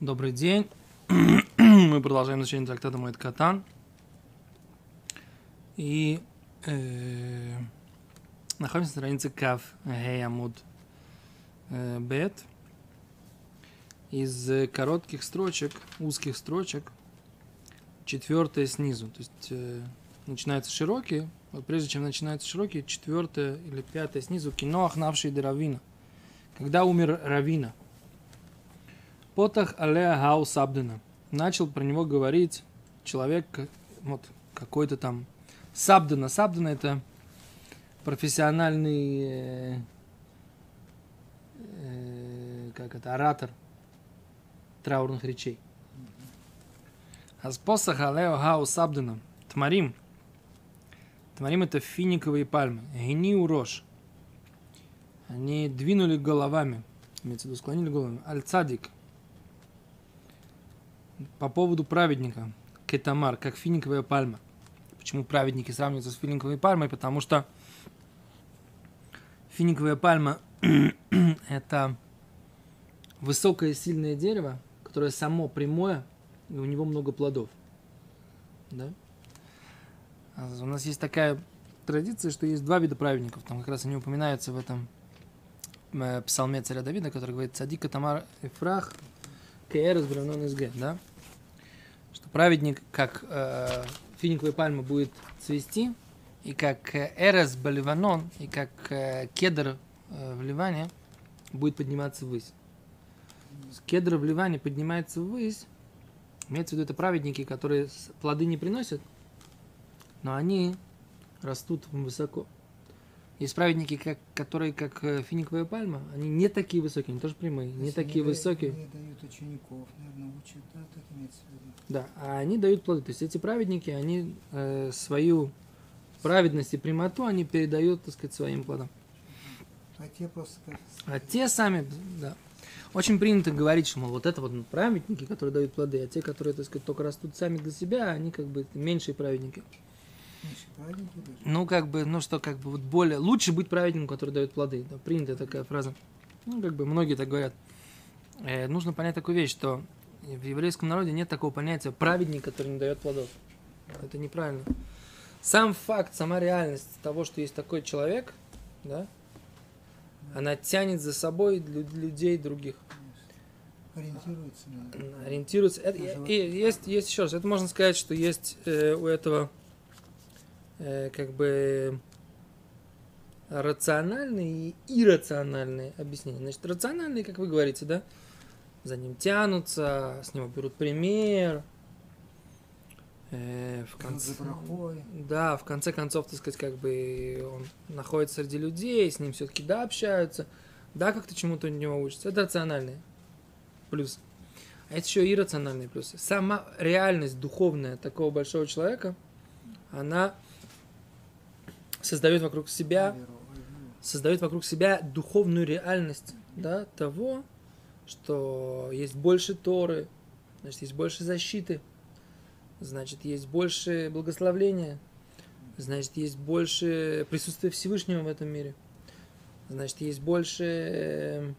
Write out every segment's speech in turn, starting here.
Добрый день. Мы продолжаем изучение трактата Моэд Катан. И э, находимся на странице Кав Гей Амуд э, Бет. Из коротких строчек, узких строчек, четвертая снизу. То есть э, начинаются широкие, вот прежде чем начинаются широкие, четвертая или пятая снизу, кино Ахнавший Равина. Когда умер Равина – Потах Алея Хау Сабдена. Начал про него говорить человек, вот какой-то там Сабдена. Сабдена это профессиональный э, э, как это, оратор траурных речей. А с посоха Алео Хау Сабдена. Тмарим. Тмарим это финиковые пальмы. Гени урош. Они двинули головами. Имеется в виду, склонили головами. Аль-Цадик по поводу праведника, кетамар, как финиковая пальма. Почему праведники сравниваются с финиковой пальмой? Потому что финиковая пальма – это высокое сильное дерево, которое само прямое, и у него много плодов. Да? А у нас есть такая традиция, что есть два вида праведников. Там как раз они упоминаются в этом э, псалме царя Давида, который говорит «Садика Тамар Эфрах, Кеэрес Бранон Изге», да? Что праведник, как э, финиковая пальма, будет цвести, и как э, Эрес Баливанон, и как э, кедр э, в Ливане будет подниматься ввысь. Кедр в Ливане поднимается ввысь, имеется в виду это праведники, которые плоды не приносят, но они растут высоко. Есть праведники, как, которые как э, финиковая пальма, они не такие высокие, они тоже прямые, не такие они высокие. Они дают учеников, наверное, учат, да, так имеется в виду. Да, а они дают плоды. То есть эти праведники, они э, свою праведность и прямоту они передают, так сказать, своим плодам. А те просто как... А те сами, да. Очень принято говорить, что, мол, вот это вот праведники, которые дают плоды, а те, которые, так сказать, только растут сами для себя, они как бы меньшие праведники. Ну, как бы, ну что, как бы, вот более... Лучше быть праведником, который дает плоды. Да, принятая такая фраза. Ну, как бы, многие так говорят. Э, нужно понять такую вещь, что в еврейском народе нет такого понятия праведник, который не дает плодов. Это неправильно. Сам факт, сама реальность того, что есть такой человек, да, она тянет за собой лю- людей других. Ориентируются на... Ориентируется. Это- и, и есть, есть еще раз, это можно сказать, что есть э, у этого э, как бы рациональные и иррациональные объяснения. Значит, рациональные, как вы говорите, да, за ним тянутся, с него берут пример. Э, в конце, да, в конце концов, так сказать, как бы он находится среди людей, с ним все-таки да общаются, да, как-то чему-то у него учатся. Это рациональные плюсы. А есть еще иррациональные плюсы. Сама реальность духовная такого большого человека, она создает вокруг себя создает вокруг себя духовную реальность да, того, что есть больше Торы, значит, есть больше защиты, значит, есть больше благословления, значит, есть больше присутствия Всевышнего в этом мире, значит, есть больше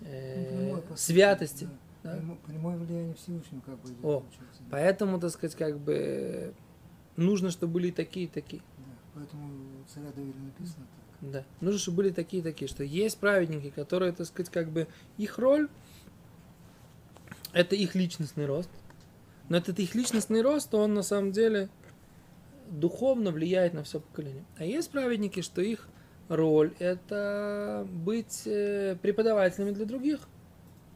э, Ну, святости. да. да. Прямо- Прямое влияние Всевышнего как бы идет, О, получается. Поэтому, так сказать, как бы нужно, чтобы были такие, и такие. Поэтому царя Давида написано так. Да. Нужно, чтобы были такие такие, что есть праведники, которые, так сказать, как бы их роль это их личностный рост. Но этот их личностный рост, он на самом деле духовно влияет на все поколение. А есть праведники, что их роль это быть э, преподавателями для других,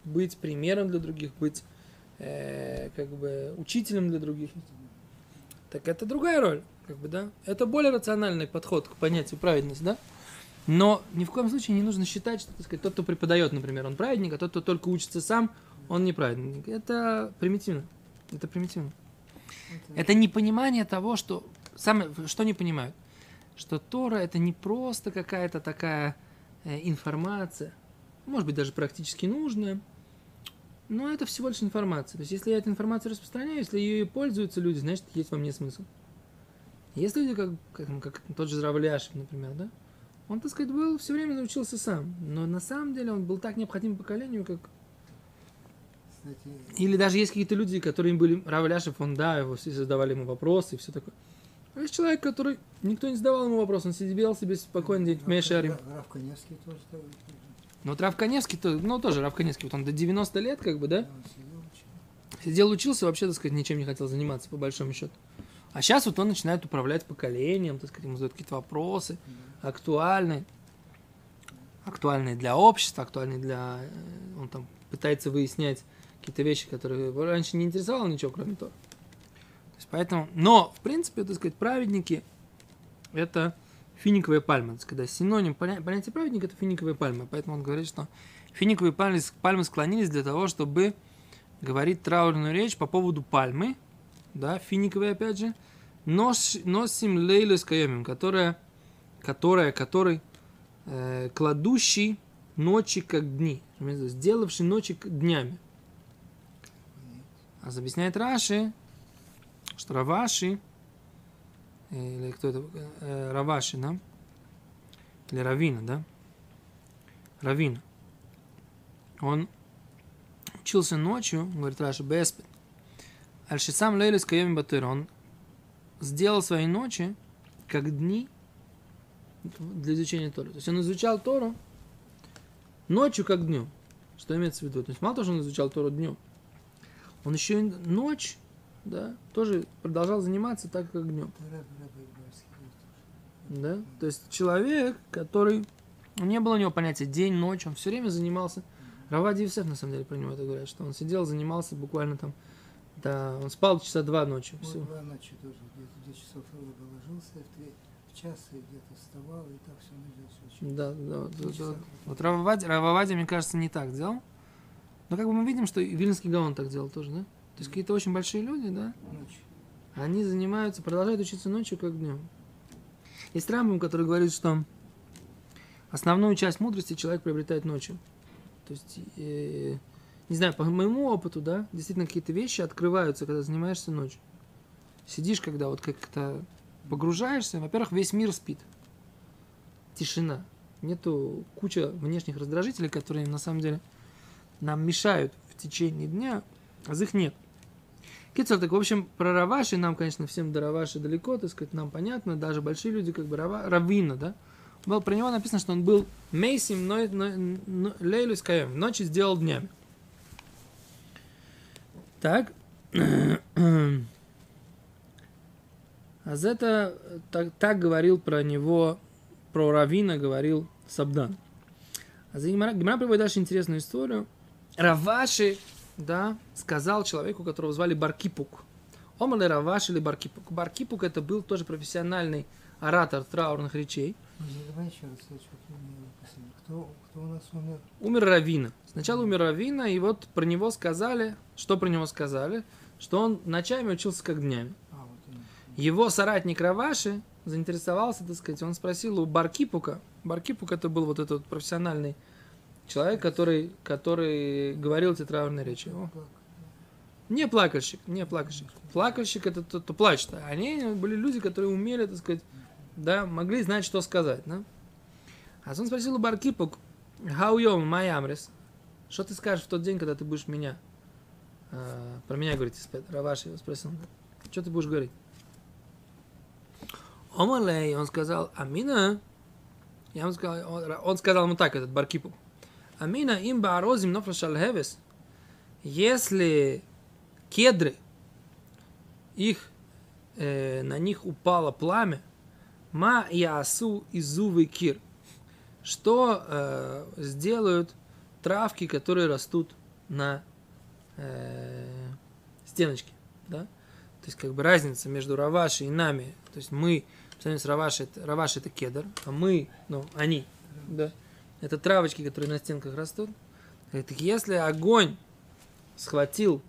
быть примером для других, быть э, как бы учителем для других. Так это другая роль, как бы, да? Это более рациональный подход к понятию праведность, да? Но ни в коем случае не нужно считать, что, так сказать, тот, кто преподает, например, он праведник, а тот, кто только учится сам, он не праведник. Это примитивно. Это примитивно. Это непонимание того, что... Самое, что не понимают? Что Тора это не просто какая-то такая э, информация, может быть, даже практически нужная, но это всего лишь информация. То есть, если я эту информацию распространяю, если ее пользуются люди, значит, есть во мне смысл. Есть люди, как, как, как тот же Равляшев, например, да? Он, так сказать, был все время научился сам. Но на самом деле он был так необходим поколению, как кстати, Или даже есть какие-то люди, которые были Равляшев, он, да, его все задавали ему вопросы и все такое. А есть человек, который никто не задавал ему вопрос, он сидел себе спокойно день в Рав- Мешарим. Тоже. Ну, вот Рав Каневский, то, ну, тоже Рав Каневский, вот он до 90 лет, как бы, да, сидел, учился, вообще, так сказать, ничем не хотел заниматься, по большому счету. А сейчас вот он начинает управлять поколением, так сказать, ему задают какие-то вопросы, актуальные, актуальные для общества, актуальные для... э, Он там пытается выяснять какие-то вещи, которые раньше не интересовало ничего, кроме того. То есть поэтому... Но, в принципе, так сказать, праведники – это финиковая пальма. Так сказать, синоним поня- понятия праведника – это финиковая пальма. Поэтому он говорит, что финиковые пальмы, пальмы склонились для того, чтобы говорить траурную речь по поводу пальмы, да, финиковой опять же, нос, носим лейлу с каемим, которая, которая, который э, кладущий ночи как дни, сделавший ночи днями. А объясняет Раши, что Раваши, или кто это, э, Раваши, да? Или Равина, да? Равина. Он учился ночью, говорит Раши, Беспет. Альшисам Лейлис Каеми Батыр. Он сделал свои ночи как дни для изучения Торы. То есть он изучал Тору ночью как днем. Что имеется в виду? То есть мало того, что он изучал Тору днем, он еще и ночь, да, тоже продолжал заниматься так, как днем. Да? То есть человек, который... Не было у него понятия день, ночь, он все время занимался. Равади Евсеф, на самом деле, про него это говорят, что он сидел, занимался буквально там... Да, он спал часа два ночи. Вот Все. два ночи тоже, где-то в 2 часов ложился, в, три, в час и где-то вставал, и так всю ночь. Да, да, часа вот. хватало. Вот Рававади, Рававади, мне кажется, не так делал. Но как бы мы видим, что и Вильнский Гаон так делал тоже, да? То есть какие-то очень большие люди, да, Ночью. они занимаются, продолжают учиться ночью, как днем. Есть Рамбам, который говорит, что основную часть мудрости человек приобретает ночью. То есть, э, не знаю, по моему опыту, да, действительно какие-то вещи открываются, когда занимаешься ночью. Сидишь, когда вот как-то погружаешься, во-первых, весь мир спит. Тишина. Нету куча внешних раздражителей, которые на самом деле нам мешают в течение дня, а их нет. Кицер, так, в общем, про Раваши нам, конечно, всем до Раваши далеко, так сказать, нам понятно, даже большие люди, как бы Рава, Равина, да, был, про него написано, что он был Мейсим, но, но, но Лейлю с Каем, ночи сделал днями. Так. А это так, так говорил про него, про Равина говорил Сабдан. А за Гимара, Гимара приводит дальше интересную историю. Раваши, да, сказал человеку, которого звали Баркипук. Омале Раваши или Баркипук. Баркипук это был тоже профессиональный оратор траурных речей. Ну, давай еще раз. Кто, кто у нас умер? Умер Равина. Сначала умер Равина, и вот про него сказали, что про него сказали, что он ночами учился как днями. А, вот. Его соратник Раваши заинтересовался, так сказать, он спросил у Баркипука. Баркипук это был вот этот профессиональный человек, который, который говорил эти траурные речи. О? Не плакальщик, не плакальщик. Плакальщик это тот, кто плачет. Они были люди, которые умели, так сказать, да, могли знать, что сказать, да. А он спросил у you, my амрис? Что ты скажешь в тот день, когда ты будешь меня? а, про меня говорить, Раваши его спросил. Что ты будешь говорить? Омалей, он сказал, Амина. Я ему сказал, он, он сказал ему так, этот Баркипук. Амина им баарозим нофлашал хевес. Если кедры, их, э, на них упало пламя, ма ясу изувы кир. Что э, сделают травки, которые растут на э, стеночке, да? То есть как бы разница между Раваши и нами. То есть мы, с Раваши, Раваши это кедр, а мы, ну, они, да, это травочки, которые на стенках растут. Так если огонь схватил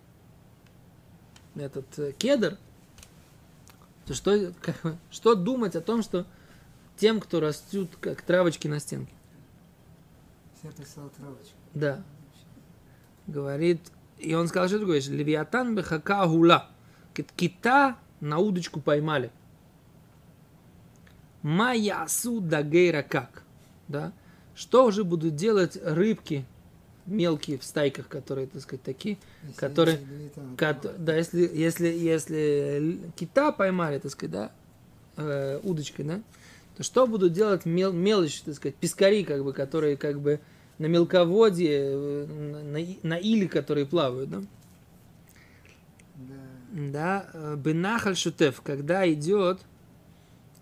этот э, кедр, то что, как что думать о том, что тем, кто растут как травочки на стенке? Вся писал травочка. Да. Говорит, и он сказал, что ты говоришь, Левиатан бехака гула. Кит- Кита на удочку поймали. Маясу дагейра как. Да? Что уже будут делать рыбки мелкие в стайках, которые, так сказать, такие, Если- который- если левитан Кот- поймал. да, если, если, если кита поймали, так сказать, да, э, удочкой, да, то что будут делать мел, мелочь, так сказать, пескари, как бы, которые как бы на мелководье, э, на, на, иле, которые плавают, да? Да. Да, э, бенахаль шутев, когда идет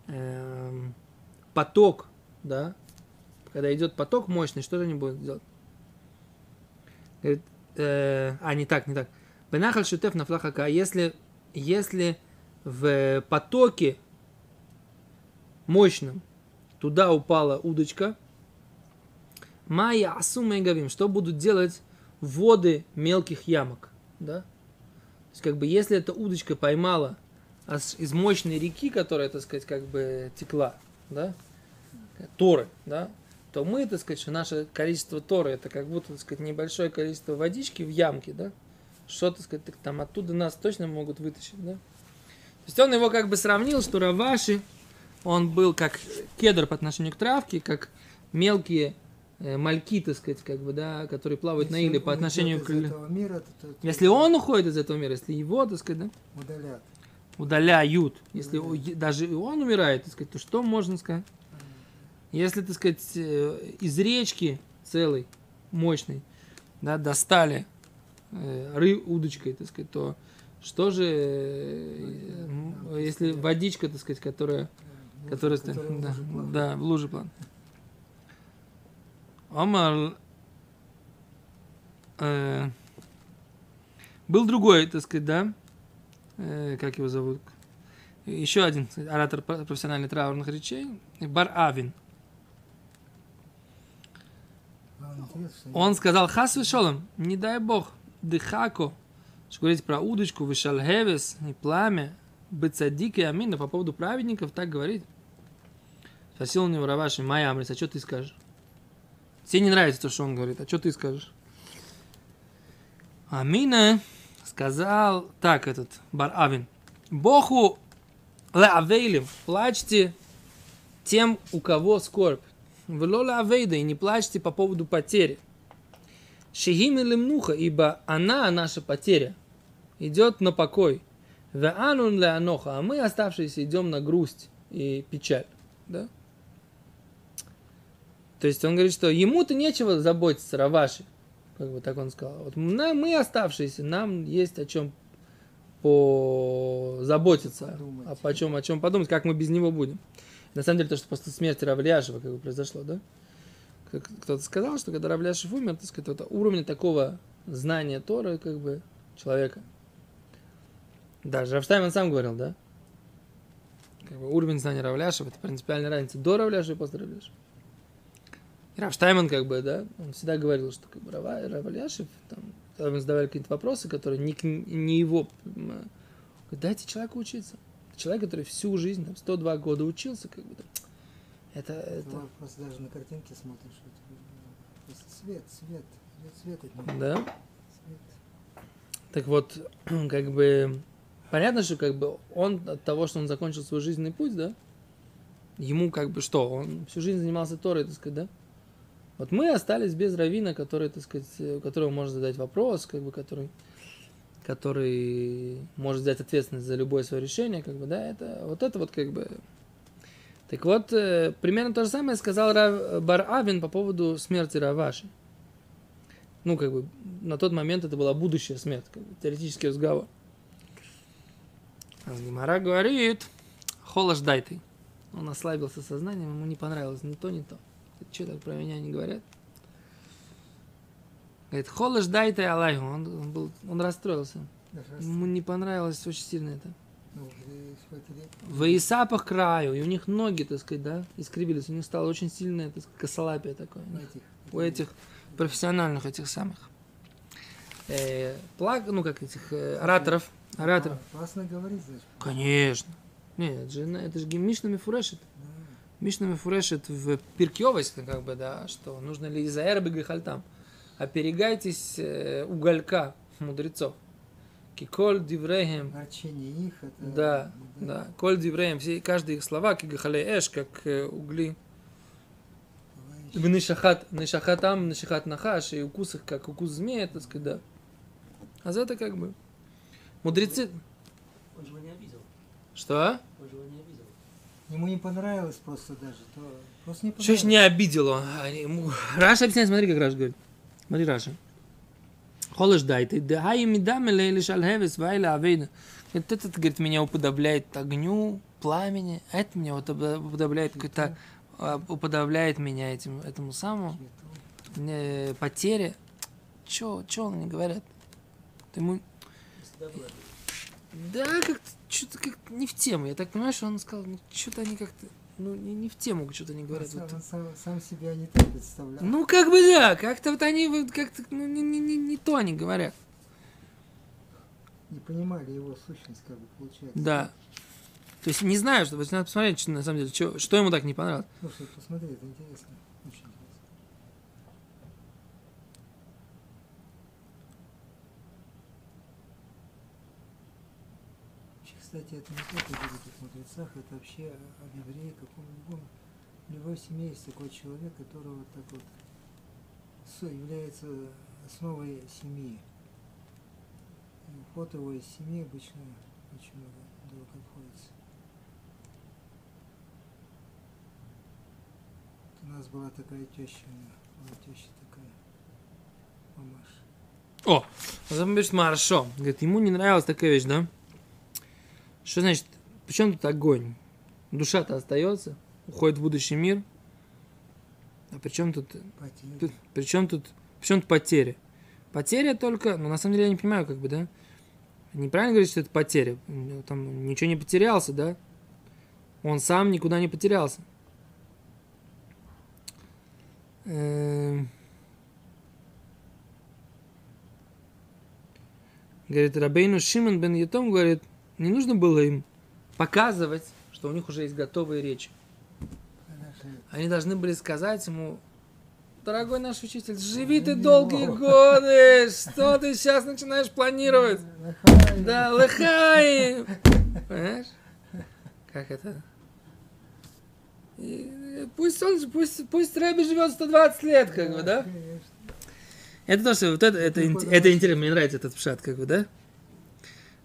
эм, поток, да, когда идет поток мощный, что же они будут делать? Говорит, э, а, не так, не так. Бенахаль шутев на флахака, если, если в потоке мощном туда упала удочка, Майя асума и гавим, что будут делать воды мелких ямок, да? То есть, как бы, если эта удочка поймала из мощной реки, которая, так сказать, как бы текла, да, Торы, да, то мы, так сказать, что наше количество Торы, это как будто, так сказать, небольшое количество водички в ямке, да, что, так сказать, так там оттуда нас точно могут вытащить, да. То есть он его как бы сравнил, что Раваши, он был как кедр по отношению к травке, как мелкие э, мальки, так сказать, как бы, да, которые плавают на Если иле по отношению к... мира, то, то- то Если он уходит из этого мира, если его, так сказать, да, удалят. удаляют, если Удаляют. даже он умирает, так сказать, то что можно сказать? Если, так сказать, э, из речки целой, мощной, да, достали э, ры удочкой, так сказать, то что же, э, если водичка, так сказать, которая, Э, которая, который в да, да, в луже план. Омар э, был другой, так сказать, да, э, как его зовут, еще один кстати, оратор про- профессиональных траурных речей, Бар Авин. Он сказал, хас вишолом, не дай бог, дыхако, что говорить про удочку, вишалхевес и пламя, бецадик и амина по поводу праведников, так говорит. Спросил у него Раваши, Майя Амрис, а что ты скажешь? Тебе не нравится то, что он говорит, а что ты скажешь? Амина сказал, так этот, Бар Авин, Боху леавейлим, плачьте тем, у кого скорбь. Велола авейда, и не плачьте по поводу потери. Шехим или мнуха, ибо она, наша потеря, идет на покой. Веанун ле аноха, а мы, оставшиеся, идем на грусть и печаль. Да? То есть он говорит, что ему-то нечего заботиться, Раваши. Как бы так он сказал. Вот на- мы, оставшиеся, нам есть о чем позаботиться. Подумать. О чем, о чем подумать, как мы без него будем. На самом деле, то, что после смерти Равляшева как бы произошло, да? Кто-то сказал, что когда Равляшев умер, так сказать, вот уровня такого знания Тора, как бы, человека. Даже Рафштайм сам говорил, да? Как бы уровень знания Равляшева, это принципиальная разница до Равляшева и после Равляшева. И Рафштайман, как бы, да, он всегда говорил, что как бы Равляшев, там, когда ему задавали какие-то вопросы, которые не, не его, говорит, дайте человеку учиться. Человек, который всю жизнь, там, 102 года учился, как бы, там, это, это, просто даже на картинке смотришь, вот, э, просто свет, свет, идет свет от него. да? Свет. Так вот, как бы, понятно, что как бы он от того, что он закончил свой жизненный путь, да, ему как бы что, он всю жизнь занимался Торой, так сказать, да? Вот мы остались без равина, который, так сказать, э, у которого можно задать вопрос, как бы, который, который может взять ответственность за любое свое решение, как бы, да, это, вот это вот как бы... Так вот, э, примерно то же самое сказал Рав, Бар Авин по поводу смерти Раваши. Ну, как бы, на тот момент это была будущая смерть, как бы, теоретический разговор. А Гимара говорит, холош дай ты. Он ослабился сознанием, ему не понравилось ни то, ни то. Что так про меня не говорят? Говорит, холош дай ты Аллаху. Он, он, был, он расстроился. Ему не понравилось очень сильно это. ну. В Исапах краю, и у них ноги, так сказать, да, искривились. У них стало очень сильное, так сказать, косолапие такое. У этих, У этих профессиональных этих самых. Э, плаг, ну как этих э, ораторов. Ораторов. А, Опасно говорить, значит. Конечно. Нет, это же, это же Мишна Мифурешит. Да. Мишна Мифурешит в Пиркевость, как бы, да, что нужно ли из Аэрбы Гахальтам. Оперегайтесь э, уголька мудрецов. Киколь диврехем. Горчение их, это... Да, да. Коль дивреем, все, каждые их слова, как гахале эш, как э, угли Товарищи. нишахат, нишахатам, нишахат нахаш, и укус их как укус змея, так сказать, да. А за это как бы мудрецы... Он же его не обидел. Что? Он же его не обидел. Ему не понравилось просто даже, то просто не Что ж понравилось. не обидело? Они ему- Раши объясняет, смотри, как Раши говорит. Смотри, Раши. חלש דעתיה דהאי מדמי ליה לשלהבת והאי לאבידה. Вот этот, говорит, меня уподобляет огню, пламени, а это меня вот упо- уподобляет какой-то, а, уподобляет меня этим, этому самому, э, потере. Чё, чё они говорят? Ты ему, да, как-то, что-то как не в тему. Я так понимаю, что он сказал, ну, что-то они как-то, ну, не, не в тему что-то не Он говорят. сам, Вот сам, сам себя не так представлял. Ну, как бы да, как-то вот они как-то, ну, не, не, не, не то они говорят. Не понимали его сущность, как бы получается. Да. То есть не знаю, что, надо посмотреть, что, на самом деле, что, что ему так не понравилось. Слушай, посмотри, это интересно. Очень интересно. Вообще, Кстати, это не только в великих мудрецах, это вообще об евреи, каком-нибудь. В любой семье есть такой человек, который вот так вот является основой семьи. И уход его из семьи обычно очень много долго обходится. У нас была такая теща, была теща такая, мамаша. О, он говорит, хорошо. Говорит, ему не нравилась такая вещь, да? Что значит, при чем тут огонь? Душа-то остается, уходит в будущий мир. А при чем тут, тут при чем тут, при чем тут потеря? Потеря только, ну, на самом деле, я не понимаю, как бы, да? Неправильно говорить, что это потеря. Там ничего не потерялся, да? Он сам никуда не потерялся. Эм. Говорит, Рабейну Шимон бен Ятом говорит, не нужно было им показывать, что у них уже есть готовые речи. Они должны были сказать ему, дорогой наш учитель, живи ты долгие могу». годы, что ты сейчас начинаешь планировать? Да, лыхай! Понимаешь? Как это? И пусть он, пусть, пусть Рэби живет 120 лет, как бы, да? Это то, что вот это, это, это интересно, мне нравится этот пшат, как бы, да?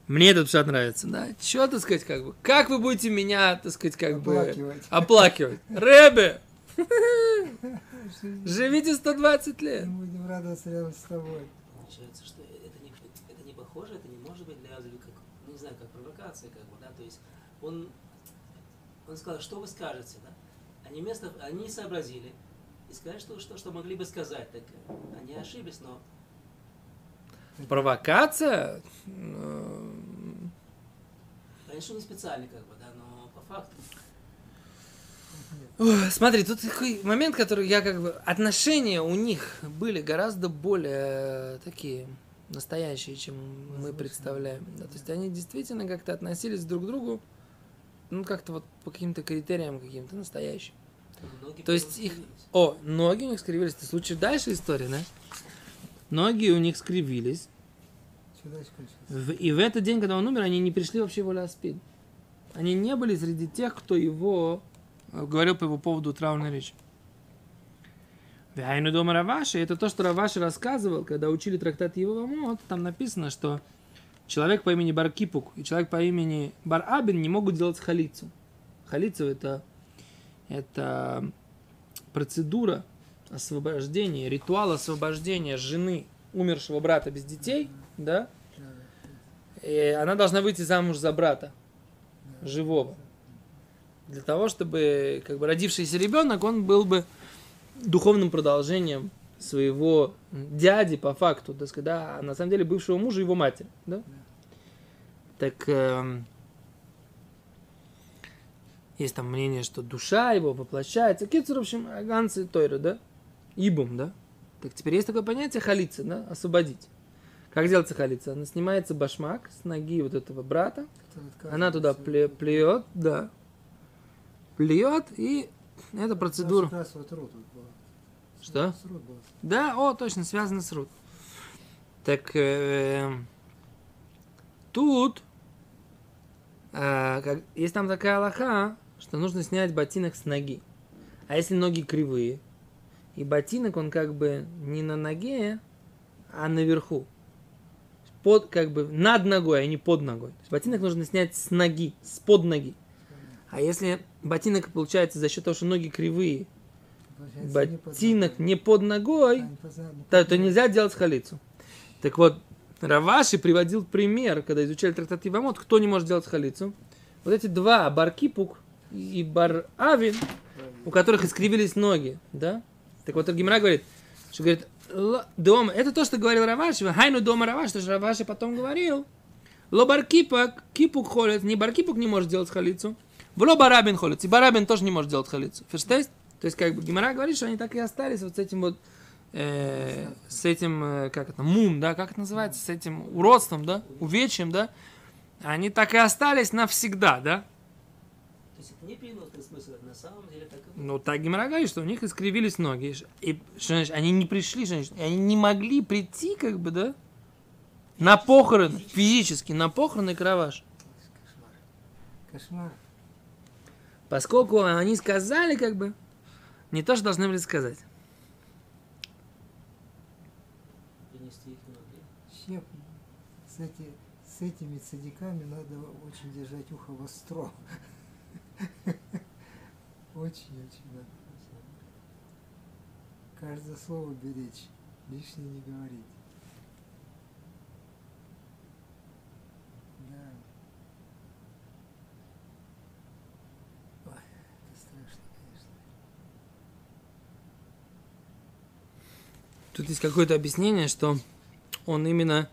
Мне этот пшат нравится, да? Чё, так сказать, как бы, как вы будете меня, так сказать, как бы, Оплакивать. оплакивать? Рэбе! Живите 120 лет. Мы будем радоваться рядом с тобой. Получается, что это не, это не похоже, это не может быть для Азли как, ну, не знаю, как провокация, как бы, да, то есть он, он сказал, что вы скажете, да? Они вместо, они сообразили и сказали, что, что, что могли бы сказать, так э, они ошиблись, но Провокация? Ну, конечно, не специально, как бы, да, но по факту. Ой, Смотри, тут такой момент, который я как бы... Отношения у них были гораздо более такие настоящие, чем мы представляем. Да, то есть они действительно как-то относились друг к другу, ну, как-то вот по каким-то критериям каким-то настоящим. Многие То есть их- скривились. О, ноги у них скривились. Ты случай дальше история, да? Ноги у них скривились. И в этот день, когда он умер, они не пришли вообще в Аспид. Они не были среди тех, кто его э, говорил по его поводу траурной речи. Вяйну дома Раваши, это то, что Раваши рассказывал, когда учили трактат Евамот, там написано, что человек по имени Баркипук и человек по имени Барабин не могут делать халицу. Халицу это, это процедура освобождения, ритуал освобождения жены умершего брата без детей, да, и она должна выйти замуж за брата живого. Для того, чтобы как бы родившийся ребенок, он был бы духовным продолжением своего дяди по факту, так сказать, да, а на самом деле бывшего мужа его матери, да? Так эм, есть там мнение, что душа его воплощается. Кицур, в общем, аганцы Тойра, да? Ибум, да? Так теперь есть такое понятие халица, да? Освободить. Как делается халица? Она снимается башмак с ноги вот этого брата, она туда пле- плюет, да, плюет, и эта процедура. Вот рот. Что? С рот был. Да, о, точно, связано с рут. Так э, тут э, как, есть там такая лоха, что нужно снять ботинок с ноги. А если ноги кривые, И ботинок, он как бы не на ноге, а наверху. Под, как бы над ногой, а не под ногой. То есть ботинок нужно снять с ноги, с под ноги. А если ботинок получается за счет того, что ноги кривые, Получается, не под ботинок ногой. не под ногой, А, не под- не под то, то ногой. нельзя делать халицу. Так вот, Раваши приводил пример, когда изучали трактат Ивамот, кто не может делать халицу. Вот эти два, Баркипук и Бар-Авин, у которых искривились ноги, да? Так вот, Гимра говорит, что говорит, «Ла- дома, это то, что говорил Раваши, хайну дома Раваши, что же Раваши потом говорил, ло баркипак, кипук холит, не баркипук не может делать халицу, вло барабин холит, и барабин тоже не может делать халицу. Ферштейст? То есть, как бы, Гимара говорит, что они так и остались вот с этим вот, э, с этим, э, как это, мум, да, как это называется, с этим уродством, да, увечьем, да, они так и остались навсегда, да. То есть это не переносный смысл, это на самом деле. Ну, так Гимара говорит, что у них искривились ноги. И что значит, они не пришли, что значит, они не могли прийти, как бы, да, на похороны, физически, на похороны Краваш. Кошмар. Кошмар. Поскольку они сказали, как бы, не то, что должны были сказать. Эти, с этими цадиками надо очень держать ухо востро. Очень-очень надо. Каждое слово беречь, лишнее не говорить. Да. Ой, это страшно, конечно. Тут есть какое-то объяснение, что он именно,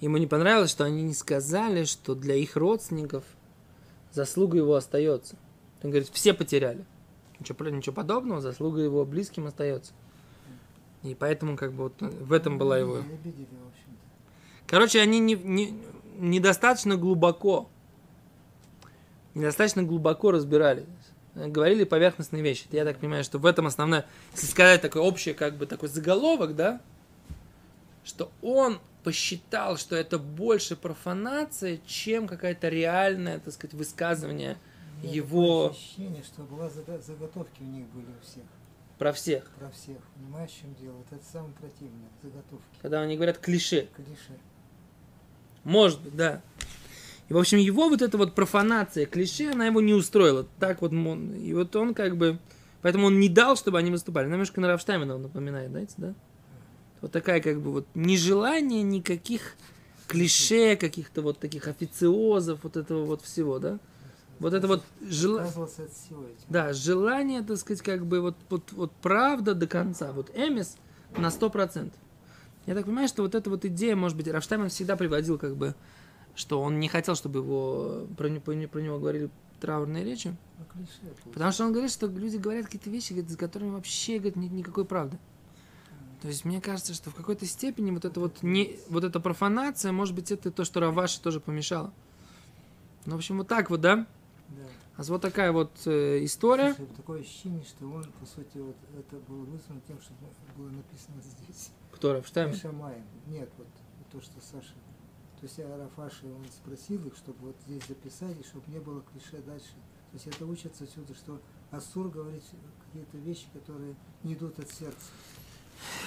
ему не понравилось, что они не сказали, что для их родственников заслуга его остается. Он говорит, все потеряли. Ничего, ничего подобного, заслуга его близким остается. И поэтому как бы вот в этом была его... Короче, они не, не- недостаточно глубоко, недостаточно глубоко разбирались. Говорили поверхностные вещи. Я так понимаю, что в этом основная, если сказать такой общий, как бы такой заголовок, да, что он посчитал, что это больше профанация, чем какая-то реальное, так сказать, высказывание Меня Его- ощущение, что была заготовки у них были у всех, про всех. про всех. Понимаешь, в чем дело? Вот это самое противное, заготовки, Когда они говорят клише. клише. Может быть, да. И, в общем, его вот эта вот профанация, клише, она его не устроила. Так вот, он, и вот он как бы... Поэтому он не дал, чтобы они выступали. Немножко на Рафштайна напоминает, знаете, да? Вот такая как бы вот нежелание никаких клише, каких-то вот таких официозов, вот этого вот всего, да? Вот это вот желание... Да, желание, так сказать, как бы вот, вот, вот правда до конца. Вот Эмис на 100%. Я так понимаю, что вот эта вот идея, может быть, Рафштайм всегда приводил как бы, что он не хотел, чтобы его, про, про про него говорили траурные речи. Ну, клише. Потому что он говорит, что люди говорят какие-то вещи, говорит, с которыми вообще говорит, нет никакой правды. То есть мне кажется, что в какой-то степени вот это вот не вот эта профанация, может быть, это то, что Раваши тоже помешало. Ну, в общем, вот так вот, да? А вот такая вот э, история. Слушай, такое ощущение, что он, по сути, вот это было вызвано тем, что было написано здесь. Кто Рафштайм? Шамаем. Нет, вот то, что Саша. То есть Арафаши, он спросил их, чтобы вот здесь записать, и чтобы не было клише дальше. То есть это учится отсюда, что Асур говорит какие-то вещи, которые не идут от сердца.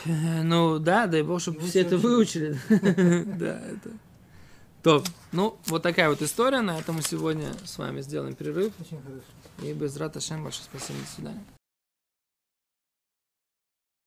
Э, Ну да, дай бог, чтобы все это выучили. Да, это. То, ну, вот такая вот история. На этом мы сегодня с вами сделаем перерыв. Очень хорошо. И без рата большое спасибо. До свидания.